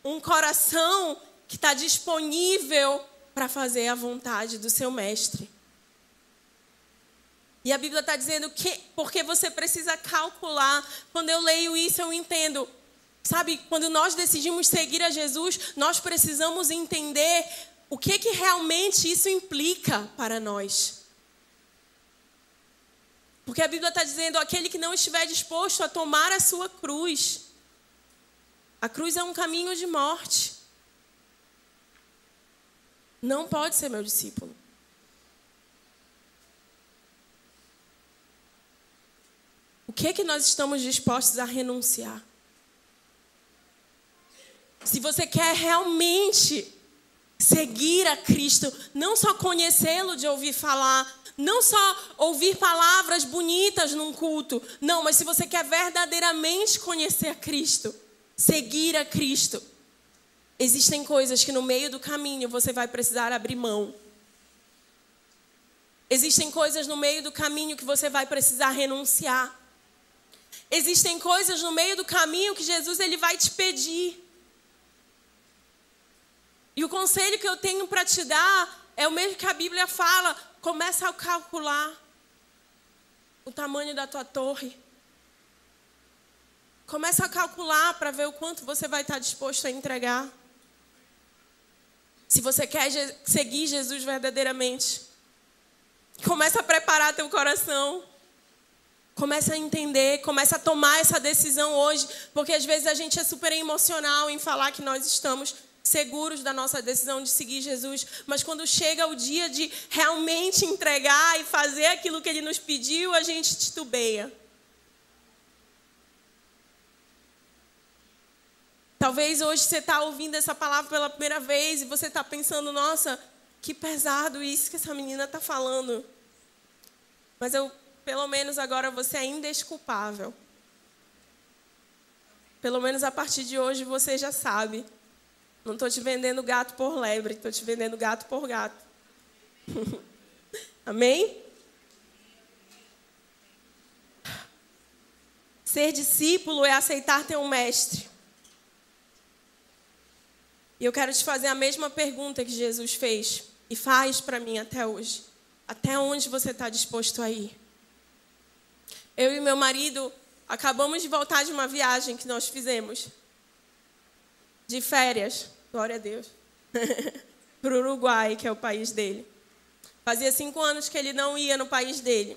Um coração que está disponível para fazer a vontade do seu mestre. E a Bíblia está dizendo que porque você precisa calcular. Quando eu leio isso, eu entendo. Sabe, quando nós decidimos seguir a Jesus, nós precisamos entender o que, que realmente isso implica para nós. Porque a Bíblia está dizendo: aquele que não estiver disposto a tomar a sua cruz. A cruz é um caminho de morte não pode ser meu discípulo. Que é que nós estamos dispostos a renunciar? Se você quer realmente seguir a Cristo, não só conhecê-lo de ouvir falar, não só ouvir palavras bonitas num culto, não, mas se você quer verdadeiramente conhecer a Cristo, seguir a Cristo, Existem coisas que no meio do caminho você vai precisar abrir mão. Existem coisas no meio do caminho que você vai precisar renunciar. Existem coisas no meio do caminho que Jesus ele vai te pedir. E o conselho que eu tenho para te dar é o mesmo que a Bíblia fala: começa a calcular o tamanho da tua torre. Começa a calcular para ver o quanto você vai estar disposto a entregar. Se você quer seguir Jesus verdadeiramente, começa a preparar teu coração. Começa a entender, começa a tomar essa decisão hoje, porque às vezes a gente é super emocional em falar que nós estamos seguros da nossa decisão de seguir Jesus, mas quando chega o dia de realmente entregar e fazer aquilo que Ele nos pediu, a gente titubeia. Talvez hoje você está ouvindo essa palavra pela primeira vez e você está pensando, nossa, que pesado isso que essa menina está falando. Mas eu, pelo menos agora você é indesculpável. Pelo menos a partir de hoje você já sabe. Não estou te vendendo gato por lebre, estou te vendendo gato por gato. Amém? Ser discípulo é aceitar ter um mestre. E eu quero te fazer a mesma pergunta que Jesus fez e faz para mim até hoje. Até onde você está disposto a ir? Eu e meu marido acabamos de voltar de uma viagem que nós fizemos. De férias, glória a Deus. para o Uruguai, que é o país dele. Fazia cinco anos que ele não ia no país dele.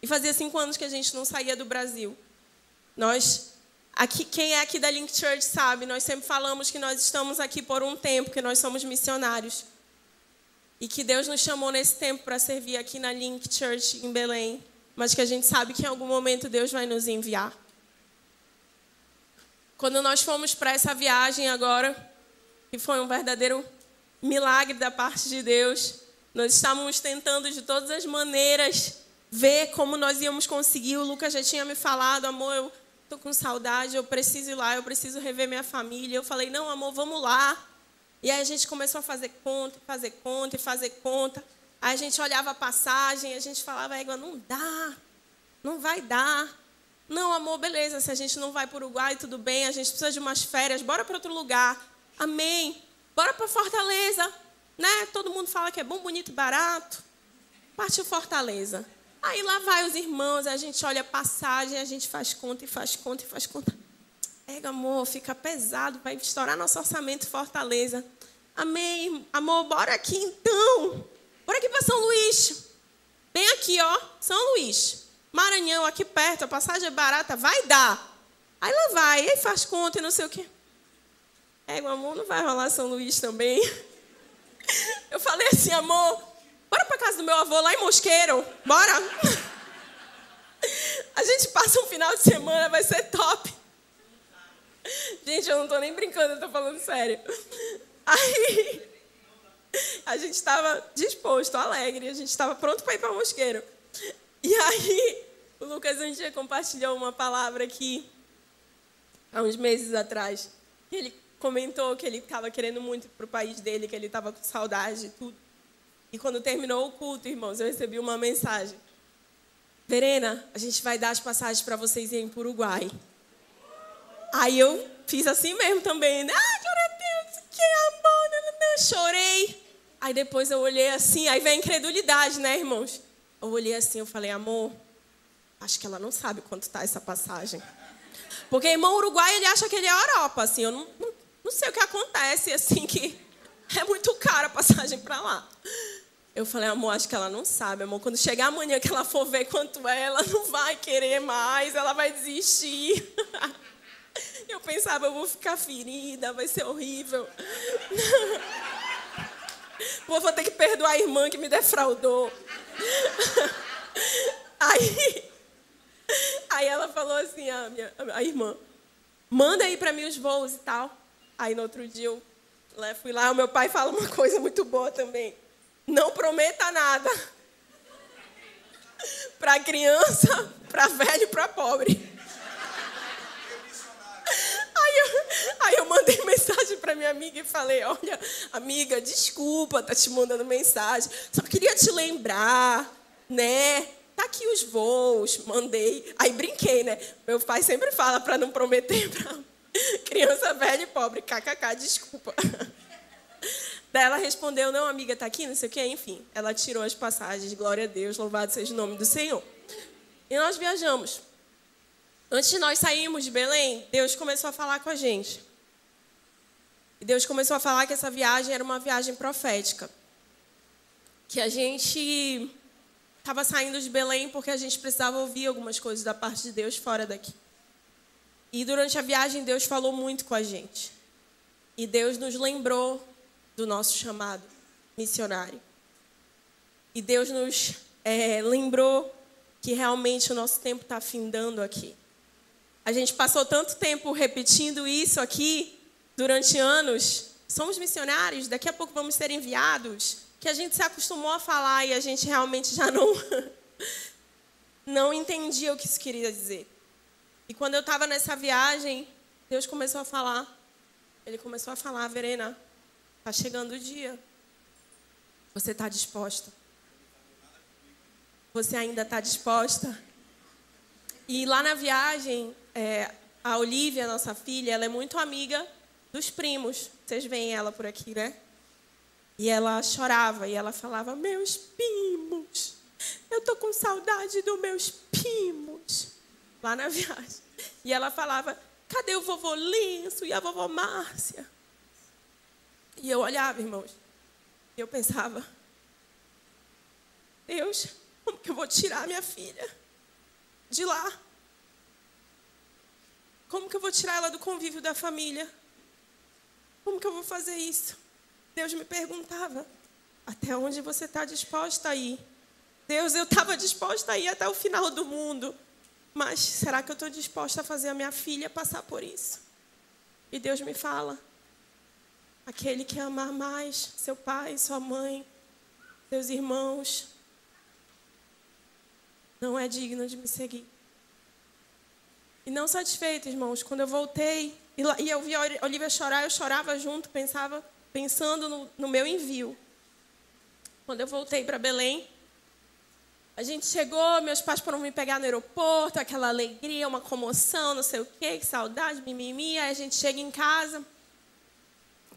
E fazia cinco anos que a gente não saía do Brasil. Nós Aqui, quem é aqui da Link Church sabe, nós sempre falamos que nós estamos aqui por um tempo, que nós somos missionários. E que Deus nos chamou nesse tempo para servir aqui na Link Church em Belém. Mas que a gente sabe que em algum momento Deus vai nos enviar. Quando nós fomos para essa viagem agora, que foi um verdadeiro milagre da parte de Deus, nós estávamos tentando de todas as maneiras ver como nós íamos conseguir. O Lucas já tinha me falado, amor, eu estou com saudade, eu preciso ir lá, eu preciso rever minha família. Eu falei, não, amor, vamos lá. E aí a gente começou a fazer conta, fazer conta fazer conta. Aí a gente olhava a passagem, a gente falava, égua, não dá, não vai dar. Não, amor, beleza, se a gente não vai para o Uruguai, tudo bem, a gente precisa de umas férias, bora para outro lugar. Amém. Bora para Fortaleza, né? Todo mundo fala que é bom, bonito e barato. Partiu Fortaleza. Aí lá vai os irmãos, a gente olha a passagem, a gente faz conta e faz conta e faz conta. Pega, amor, fica pesado, vai estourar nosso orçamento Fortaleza. Amém, amor, bora aqui então. Bora aqui para São Luís. Bem aqui, ó, São Luís. Maranhão, aqui perto, a passagem é barata, vai dar. Aí lá vai, aí faz conta e não sei o quê. É, amor, não vai rolar São Luís também. Eu falei assim, amor, Bora para casa do meu avô lá em Mosqueiro. Bora. A gente passa um final de semana, vai ser top. Gente, eu não estou nem brincando, eu estou falando sério. Aí a gente estava disposto, alegre, a gente estava pronto para ir para Mosqueiro. E aí o Lucas um dia compartilhou uma palavra aqui há uns meses atrás. Ele comentou que ele estava querendo muito para o país dele, que ele estava com saudade e tudo. E quando terminou o culto, irmãos, eu recebi uma mensagem. Verena, a gente vai dar as passagens para vocês irem para o Uruguai. Aí eu fiz assim mesmo também. Né? Ah, glória a Deus, que não. Chorei. Aí depois eu olhei assim, aí vem a incredulidade, né, irmãos? Eu olhei assim, eu falei, amor, acho que ela não sabe quanto está essa passagem. Porque irmão Uruguai, ele acha que ele é Europa, assim, eu não, não, não sei o que acontece, assim, que é muito cara a passagem para lá. Eu falei, amor, acho que ela não sabe, amor. Quando chegar amanhã que ela for ver quanto é, ela não vai querer mais, ela vai desistir. Eu pensava, eu vou ficar ferida, vai ser horrível. Pô, vou ter que perdoar a irmã que me defraudou. Aí, aí ela falou assim, a, minha, a irmã, manda aí para mim os voos e tal. Aí no outro dia eu fui lá, o meu pai fala uma coisa muito boa também. Não prometa nada. Para criança, para velho para pobre. Aí eu, aí eu mandei mensagem para minha amiga e falei: Olha, amiga, desculpa, tá te mandando mensagem. Só queria te lembrar, né? Tá aqui os voos, mandei. Aí brinquei, né? Meu pai sempre fala para não prometer para criança velha e pobre. KKK, desculpa. Daí ela respondeu, não, amiga, tá aqui, não sei o quê, enfim. Ela tirou as passagens, glória a Deus, louvado seja o nome do Senhor. E nós viajamos. Antes de nós sairmos de Belém, Deus começou a falar com a gente. E Deus começou a falar que essa viagem era uma viagem profética. Que a gente estava saindo de Belém porque a gente precisava ouvir algumas coisas da parte de Deus fora daqui. E durante a viagem, Deus falou muito com a gente. E Deus nos lembrou do nosso chamado missionário. E Deus nos é, lembrou que realmente o nosso tempo está findando aqui. A gente passou tanto tempo repetindo isso aqui durante anos. Somos missionários, daqui a pouco vamos ser enviados. Que a gente se acostumou a falar e a gente realmente já não, não entendia o que isso queria dizer. E quando eu estava nessa viagem, Deus começou a falar. Ele começou a falar, Verena, está chegando o dia. Você está disposta? Você ainda está disposta? E lá na viagem, é, a Olivia, nossa filha, ela é muito amiga dos primos. Vocês veem ela por aqui, né? E ela chorava e ela falava: Meus primos, eu tô com saudade dos meus primos. Lá na viagem. E ela falava: Cadê o vovô Lenço e a vovó Márcia? E eu olhava, irmãos, e eu pensava: Deus, como que eu vou tirar minha filha de lá? Como que eu vou tirar ela do convívio da família? Como que eu vou fazer isso? Deus me perguntava: até onde você está disposta a ir? Deus, eu estava disposta a ir até o final do mundo. Mas será que eu estou disposta a fazer a minha filha passar por isso? E Deus me fala: aquele que amar mais seu pai, sua mãe, seus irmãos, não é digno de me seguir. E não satisfeito, irmãos, quando eu voltei e eu vi a Olivia chorar, eu chorava junto, pensava, pensando no, no meu envio. Quando eu voltei para Belém, a gente chegou, meus pais foram me pegar no aeroporto, aquela alegria, uma comoção, não sei o quê, que saudade, mimimi. Aí a gente chega em casa.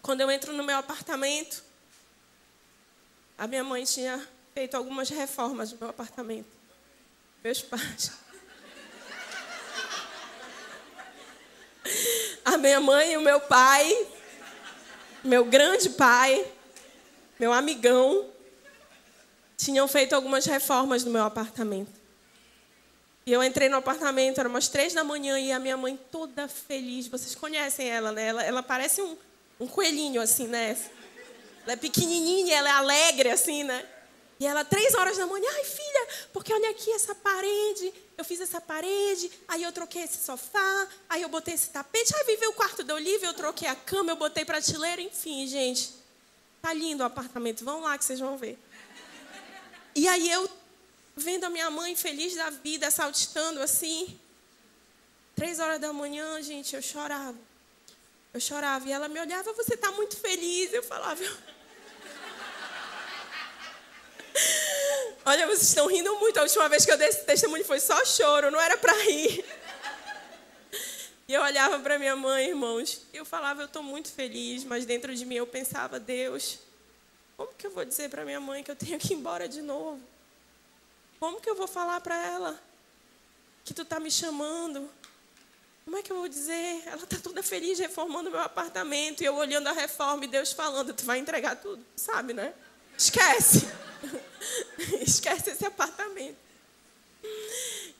Quando eu entro no meu apartamento, a minha mãe tinha feito algumas reformas no meu apartamento meus pais. A minha mãe e o meu pai, meu grande pai, meu amigão, tinham feito algumas reformas no meu apartamento. E eu entrei no apartamento, era umas três da manhã, e a minha mãe toda feliz. Vocês conhecem ela, né? Ela, ela parece um, um coelhinho, assim, né? Ela é pequenininha, ela é alegre, assim, né? E ela, três horas da manhã, ai filha, porque olha aqui essa parede, eu fiz essa parede, aí eu troquei esse sofá, aí eu botei esse tapete, aí viveu o quarto da Olivia, eu troquei a cama, eu botei prateleira, enfim, gente. Tá lindo o apartamento, vão lá que vocês vão ver. E aí eu, vendo a minha mãe feliz da vida, saltitando assim, três horas da manhã, gente, eu chorava. Eu chorava e ela me olhava, você está muito feliz. Eu falava, Olha, vocês estão rindo muito. A última vez que eu dei esse testemunho foi só choro, não era para rir. E eu olhava para minha mãe, irmãos, e eu falava, eu estou muito feliz, mas dentro de mim eu pensava, Deus, como que eu vou dizer para minha mãe que eu tenho que ir embora de novo? Como que eu vou falar para ela que tu está me chamando? Como é que eu vou dizer? Ela está toda feliz reformando meu apartamento e eu olhando a reforma e Deus falando, tu vai entregar tudo, sabe, né? Esquece. Esquece esse apartamento.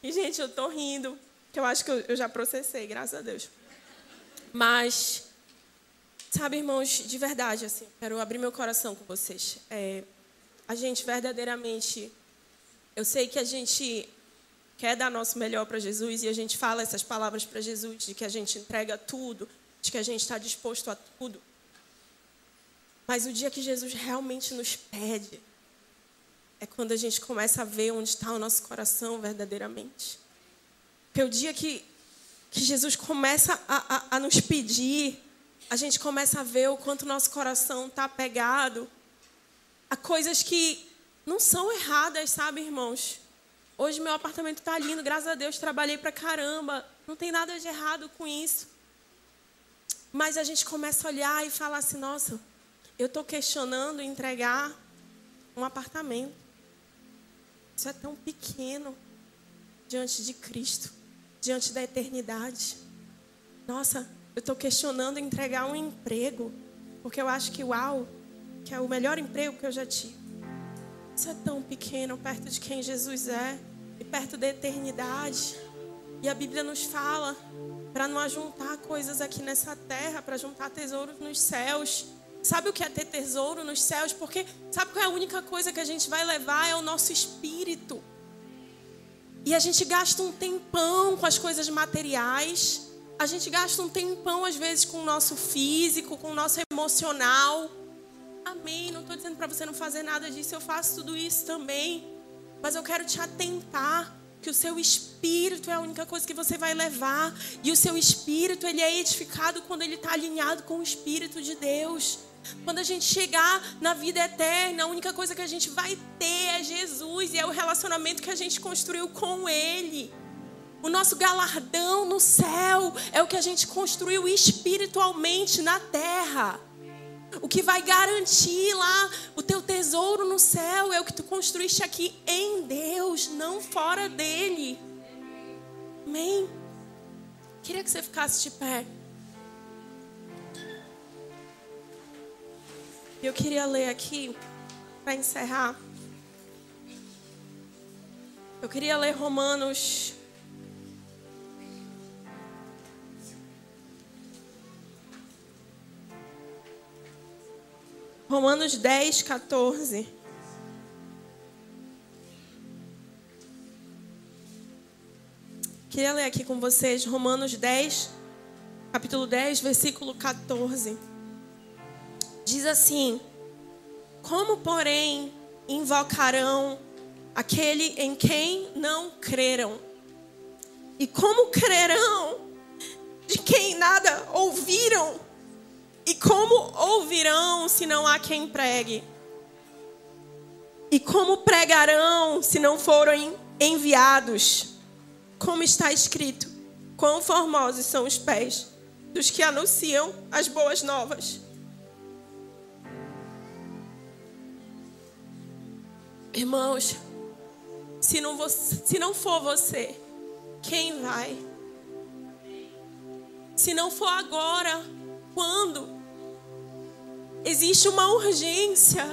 E, gente, eu tô rindo, que eu acho que eu, já processei, graças a Deus. Mas, sabe, irmãos, de verdade, assim, quero abrir meu coração com vocês. É, a gente verdadeiramente, eu sei que a gente quer dar nosso melhor para Jesus e a gente fala essas palavras para Jesus, de que a gente entrega tudo, de que a gente está disposto a tudo. Mas o dia que Jesus realmente nos pede, é quando a gente começa a ver onde está o nosso coração verdadeiramente. Porque o dia que, que Jesus começa a, a, a nos pedir, a gente começa a ver o quanto nosso coração está apegado a coisas que não são erradas, sabe, irmãos? Hoje meu apartamento está lindo, graças a Deus, trabalhei para caramba, não tem nada de errado com isso. Mas a gente começa a olhar e falar assim: nossa, eu estou questionando entregar um apartamento. Isso é tão pequeno diante de Cristo, diante da eternidade. Nossa, eu estou questionando entregar um emprego, porque eu acho que uau, que é o melhor emprego que eu já tive. Isso é tão pequeno perto de quem Jesus é e perto da eternidade. E a Bíblia nos fala para não ajuntar coisas aqui nessa terra, para juntar tesouros nos céus. Sabe o que é ter tesouro nos céus? Porque sabe qual é a única coisa que a gente vai levar? É o nosso espírito. E a gente gasta um tempão com as coisas materiais. A gente gasta um tempão, às vezes, com o nosso físico, com o nosso emocional. Amém. Não estou dizendo para você não fazer nada disso. Eu faço tudo isso também. Mas eu quero te atentar que o seu espírito é a única coisa que você vai levar. E o seu espírito, ele é edificado quando ele está alinhado com o Espírito de Deus. Quando a gente chegar na vida eterna, a única coisa que a gente vai ter é Jesus e é o relacionamento que a gente construiu com Ele. O nosso galardão no céu é o que a gente construiu espiritualmente na terra. O que vai garantir lá o teu tesouro no céu é o que tu construíste aqui em Deus, não fora dele. Amém? Queria que você ficasse de pé. Eu queria ler aqui, para encerrar. Eu queria ler Romanos. Romanos 10, 14. Queria ler aqui com vocês Romanos 10, capítulo 10, versículo 14. Diz assim: Como, porém, invocarão aquele em quem não creram? E como crerão de quem nada ouviram? E como ouvirão se não há quem pregue? E como pregarão se não forem enviados? Como está escrito: Quão formosos são os pés dos que anunciam as boas novas. Irmãos, se não, se não for você, quem vai? Se não for agora, quando? Existe uma urgência.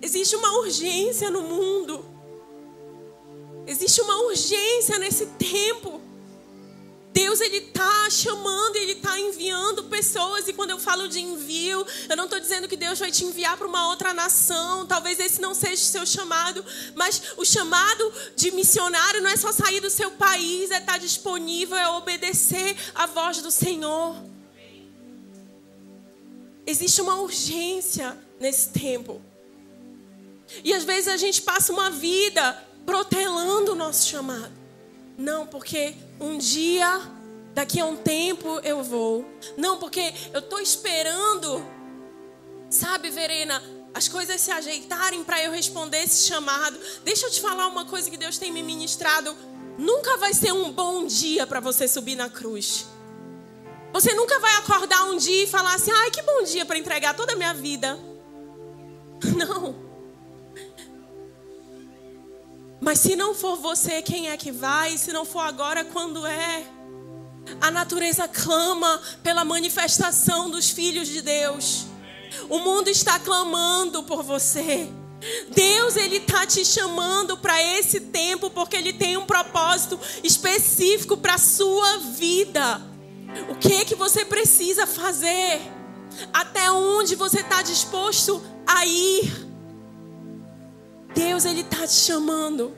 Existe uma urgência no mundo. Existe uma urgência nesse tempo. Deus ele está chamando, ele está enviando pessoas e quando eu falo de envio, eu não estou dizendo que Deus vai te enviar para uma outra nação. Talvez esse não seja o seu chamado, mas o chamado de missionário não é só sair do seu país, é estar tá disponível, é obedecer à voz do Senhor. Existe uma urgência nesse tempo. E às vezes a gente passa uma vida protelando o nosso chamado. Não, porque um dia, daqui a um tempo eu vou. Não, porque eu estou esperando, sabe, Verena, as coisas se ajeitarem para eu responder esse chamado. Deixa eu te falar uma coisa que Deus tem me ministrado. Nunca vai ser um bom dia para você subir na cruz. Você nunca vai acordar um dia e falar assim: ai, que bom dia para entregar toda a minha vida. Não. Mas se não for você, quem é que vai? Se não for agora, quando é? A natureza clama pela manifestação dos filhos de Deus. O mundo está clamando por você. Deus ele tá te chamando para esse tempo porque ele tem um propósito específico para sua vida. O que é que você precisa fazer? Até onde você está disposto a ir? Deus ele tá te chamando.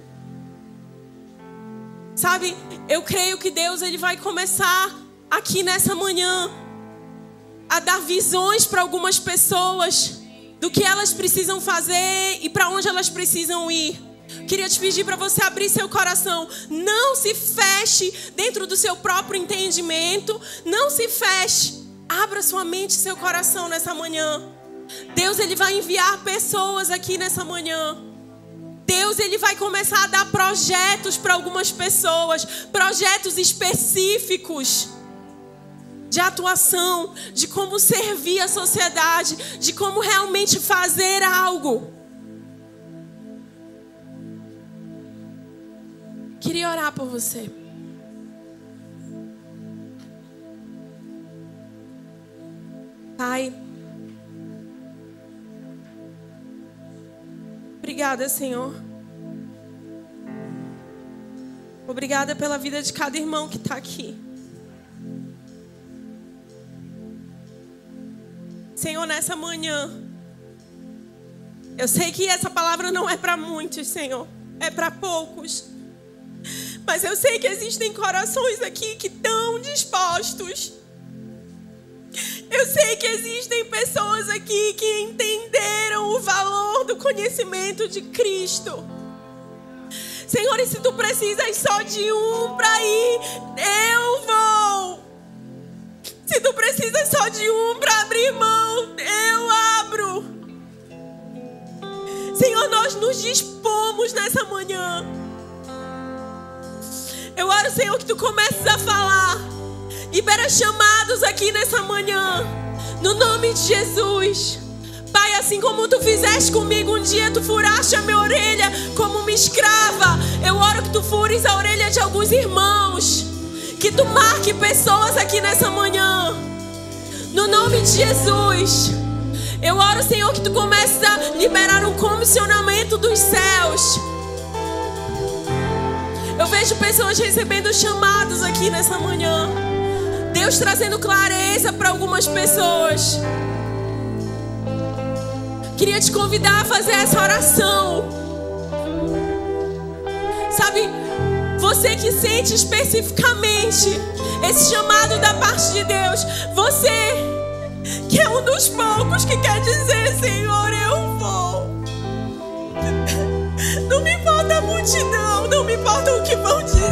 Sabe? Eu creio que Deus ele vai começar aqui nessa manhã a dar visões para algumas pessoas do que elas precisam fazer e para onde elas precisam ir. Queria te pedir para você abrir seu coração. Não se feche dentro do seu próprio entendimento. Não se feche. Abra sua mente e seu coração nessa manhã. Deus ele vai enviar pessoas aqui nessa manhã. Deus ele vai começar a dar projetos para algumas pessoas, projetos específicos de atuação, de como servir a sociedade, de como realmente fazer algo. Queria orar por você. Pai, Obrigada, Senhor. Obrigada pela vida de cada irmão que está aqui. Senhor, nessa manhã, eu sei que essa palavra não é para muitos, Senhor, é para poucos. Mas eu sei que existem corações aqui que estão dispostos. Eu sei que existem pessoas aqui que entenderam o valor do conhecimento de Cristo. Senhor, e se tu precisas só de um para ir, eu vou. Se tu precisas só de um para abrir mão, eu abro. Senhor, nós nos dispomos nessa manhã. Eu oro, Senhor, que tu comeces a falar. Libera chamados aqui nessa manhã. No nome de Jesus. Pai, assim como tu fizeste comigo um dia, tu furaste a minha orelha como uma escrava. Eu oro que tu fures a orelha de alguns irmãos. Que tu marque pessoas aqui nessa manhã. No nome de Jesus. Eu oro, Senhor, que tu comeces a liberar um comissionamento dos céus. Eu vejo pessoas recebendo chamados aqui nessa manhã. Deus trazendo clareza para algumas pessoas. Queria te convidar a fazer essa oração. Sabe, você que sente especificamente esse chamado da parte de Deus, você que é um dos poucos que quer dizer, Senhor, eu vou. Não me importa a multidão, não me importa o que vão dizer.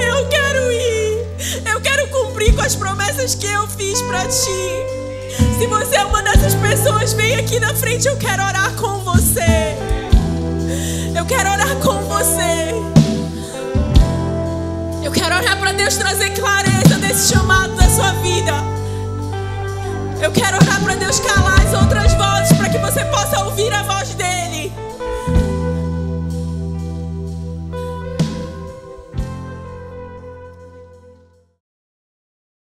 Eu quero ir. Eu quero cumprir com as promessas que eu fiz para ti. Se você é uma dessas pessoas, vem aqui na frente. Eu quero orar com você. Eu quero orar com você. Eu quero orar para Deus trazer clareza desse chamado da sua vida. Eu quero orar para Deus calar as outras vozes para que você possa ouvir a voz dele.